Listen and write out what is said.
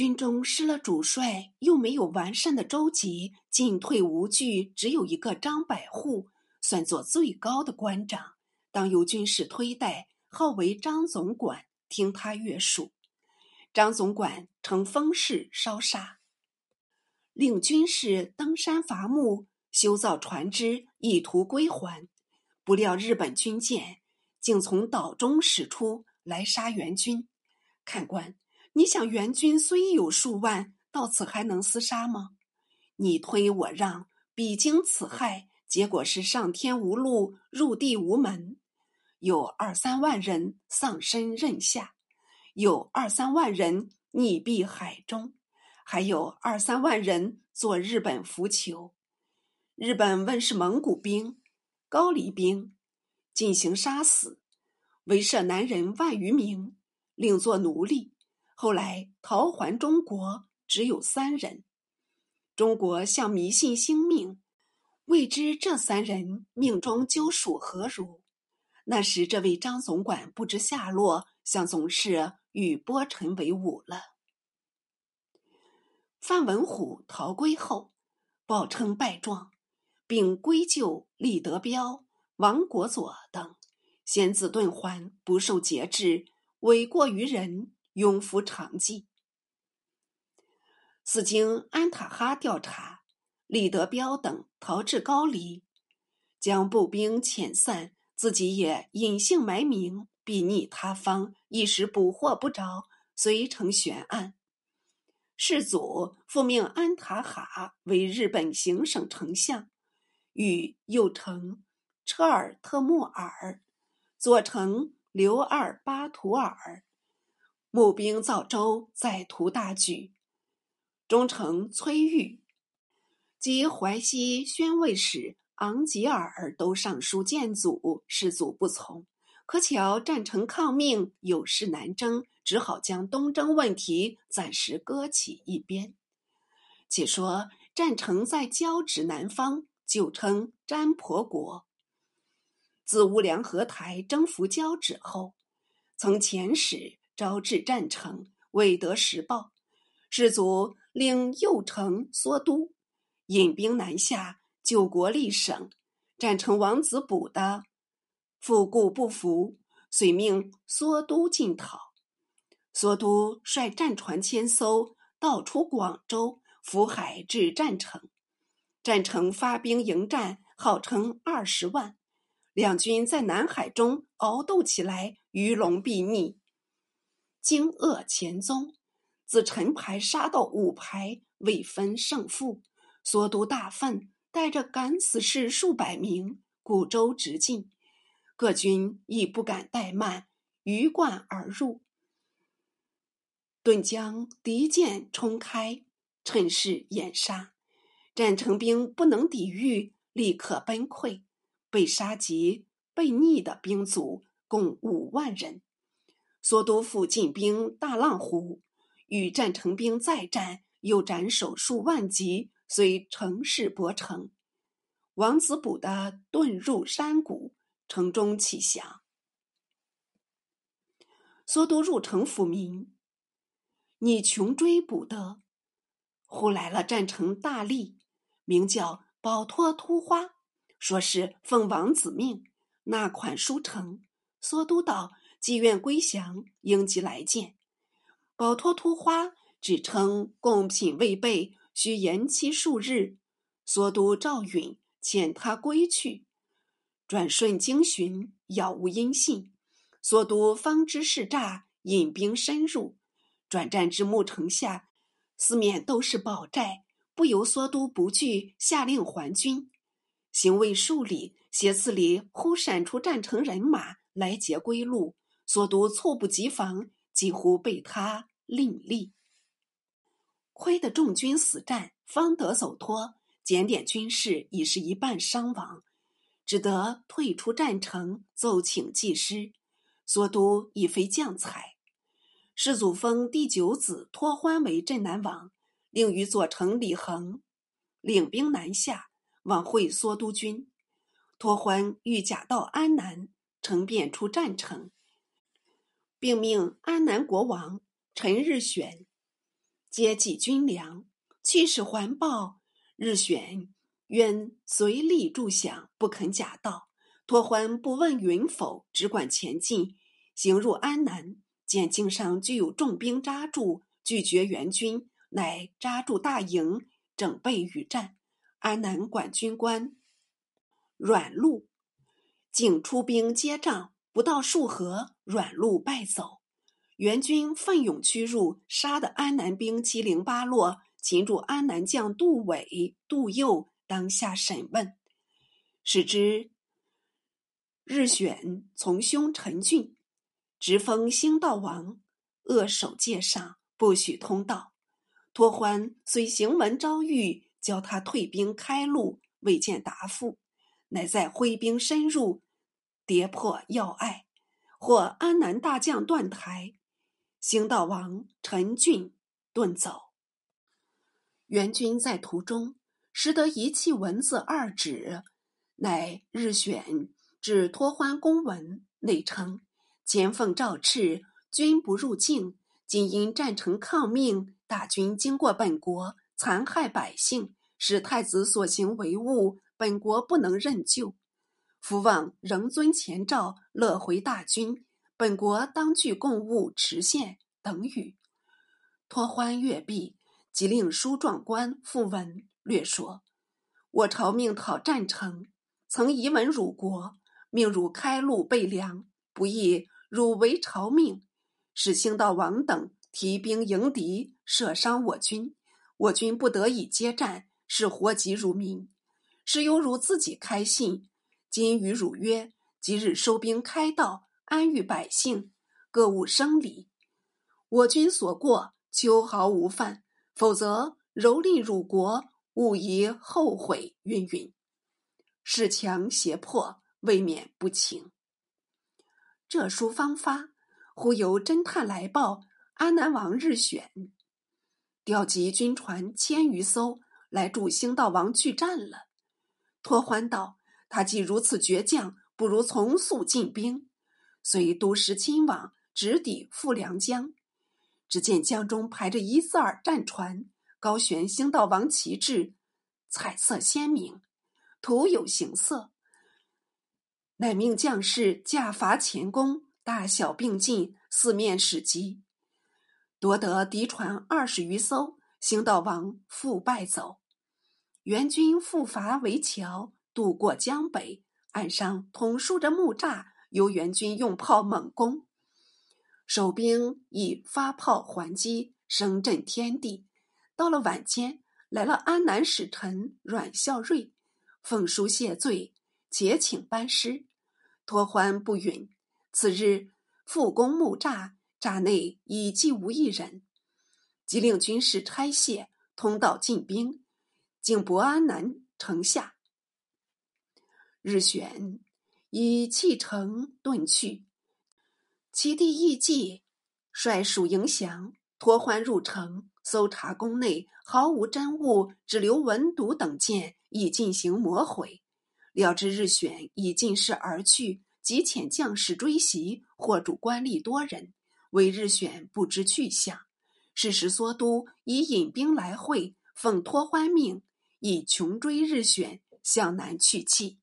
军中失了主帅，又没有完善的州级，进退无据，只有一个张百户，算作最高的官长，当由军士推戴，号为张总管，听他约束。张总管乘风势烧杀，令军士登山伐木，修造船只，意图归还。不料日本军舰竟从岛中驶出来杀援军，看官。你想援军虽有数万，到此还能厮杀吗？你推我让，彼经此害，结果是上天无路，入地无门。有二三万人丧身刃下，有二三万人溺毙海中，还有二三万人做日本浮囚。日本问是蒙古兵、高丽兵，进行杀死，围射男人万余名，另作奴隶。后来逃还中国，只有三人。中国向迷信星命，未知这三人命中究属何如。那时这位张总管不知下落，向总是与波臣为伍了。范文虎逃归后，报称败状，并归咎李德彪、王国佐等，先自遁还，不受节制，诿过于人。永服长记。此经安塔哈调查，李德彪等逃至高黎，将步兵遣散，自己也隐姓埋名，避匿他方，一时捕获不着，遂成悬案。世祖复命安塔哈为日本行省丞相，与右丞车尔特木尔、左丞刘二巴图尔。募兵造舟，再图大举。忠丞崔玉及淮西宣慰使昂吉尔都上书谏阻，世祖不从。可巧战城抗命，有事难征，只好将东征问题暂时搁起一边。且说战城在交趾南方，旧称占婆国。自乌梁河台征服交趾后，曾遣使。招致战城，未得时报。世祖令右丞缩都引兵南下，救国立省。战城王子补的复故不服，遂命缩都进讨。缩都率战船千艘，道出广州，浮海至战城。战城发兵迎战，号称二十万。两军在南海中鏖斗起来，鱼龙并逆。惊愕前宗，自陈牌杀到五牌，未分胜负。缩都大愤，带着敢死士数百名，古州直进。各军亦不敢怠慢，鱼贯而入。顿将敌舰冲开，趁势掩杀。战成兵不能抵御，立刻崩溃。被杀及被逆的兵卒共五万人。缩都府进兵大浪湖，与战成兵再战，又斩首数万级，虽乘势薄城。王子捕的遁入山谷，城中起降。缩都入城抚民，你穷追捕的，忽来了战城大吏，名叫保托突花，说是奉王子命，纳款书城。缩都道。既愿归降，应即来见。保托突花只称贡品未备，需延期数日。缩都赵允遣他归去，转瞬经寻，杳无音信。缩都方知是诈，引兵深入，转战至木城下，四面都是堡寨，不由缩都不惧，下令还军。行未数里，斜刺里忽闪出战城人马来截归路。索都猝不及防，几乎被他另立。亏得众军死战，方得走脱。检点军士已是一半伤亡，只得退出战城，奏请祭师。索都已非将才，世祖封第九子托欢为镇南王，令与左丞李恒领兵南下，往会索都军。托欢欲假道安南，乘便出战城。并命安南国王陈日选接济军粮，去使还报。日选愿随力助饷，不肯假道。托欢不问允否，只管前进。行入安南，见境上具有重兵扎住，拒绝援军，乃扎住大营，整备与战。安南管军官阮禄竟出兵接仗，不到数合，软路败走。援军奋勇驱入，杀得安南兵七零八落。擒住安南将杜伟、杜佑，当下审问，使之。日选从兄陈俊，直封兴道王，扼守界上，不许通道。托欢虽行文招谕，教他退兵开路，未见答复，乃在挥兵深入，跌破要隘，或安南大将段台，行道王陈俊遁走。援军在途中，识得一气文字二纸，乃日选。指托欢公文内称：前奉诏敕，君不入境。今因战城抗命，大军经过本国，残害百姓，使太子所行为误，本国不能任咎。夫望仍遵前诏，乐回大军。本国当具贡物持献等语。托欢阅毕，即令书状官复文略说：我朝命讨战城，曾遗文辱国。命汝开路备粮，不意汝违朝命，使兴道王等提兵迎敌，射伤我军。我军不得已接战，是活及汝民。是由汝自己开信，今与汝约，即日收兵开道，安育百姓，各勿生理。我军所过，秋毫无犯，否则蹂躏汝国，勿宜后悔。云云，恃强胁迫。未免不情。这书方发，忽有侦探来报：安南王日选调集军船千余艘来助兴道王拒战了。托欢道：他既如此倔强，不如从速进兵。遂督师亲往，直抵富良江。只见江中排着一字儿战船，高悬兴道王旗帜，彩色鲜明，图有形色。乃命将士架筏前攻，大小并进，四面使击，夺得敌船二十余艘。兴道王复败走，援军复伐围桥，渡过江北，岸上统竖着木栅，由援军用炮猛攻，守兵以发炮还击，声震天地。到了晚间，来了安南使臣阮孝瑞，奉书谢罪，且请班师。托欢不允。次日复攻木栅，栅内已既无一人，即令军士拆卸通道进兵，经博安南城下。日选以弃城遁去，其弟义季率属迎降。托欢入城搜查宫内，毫无真物，只留文牍等件，以进行磨毁。料知日选已尽事而去，即遣将士追袭，获主官吏多人，唯日选不知去向。是时缩都以引兵来会，奉托欢命，以穷追日选向南去气。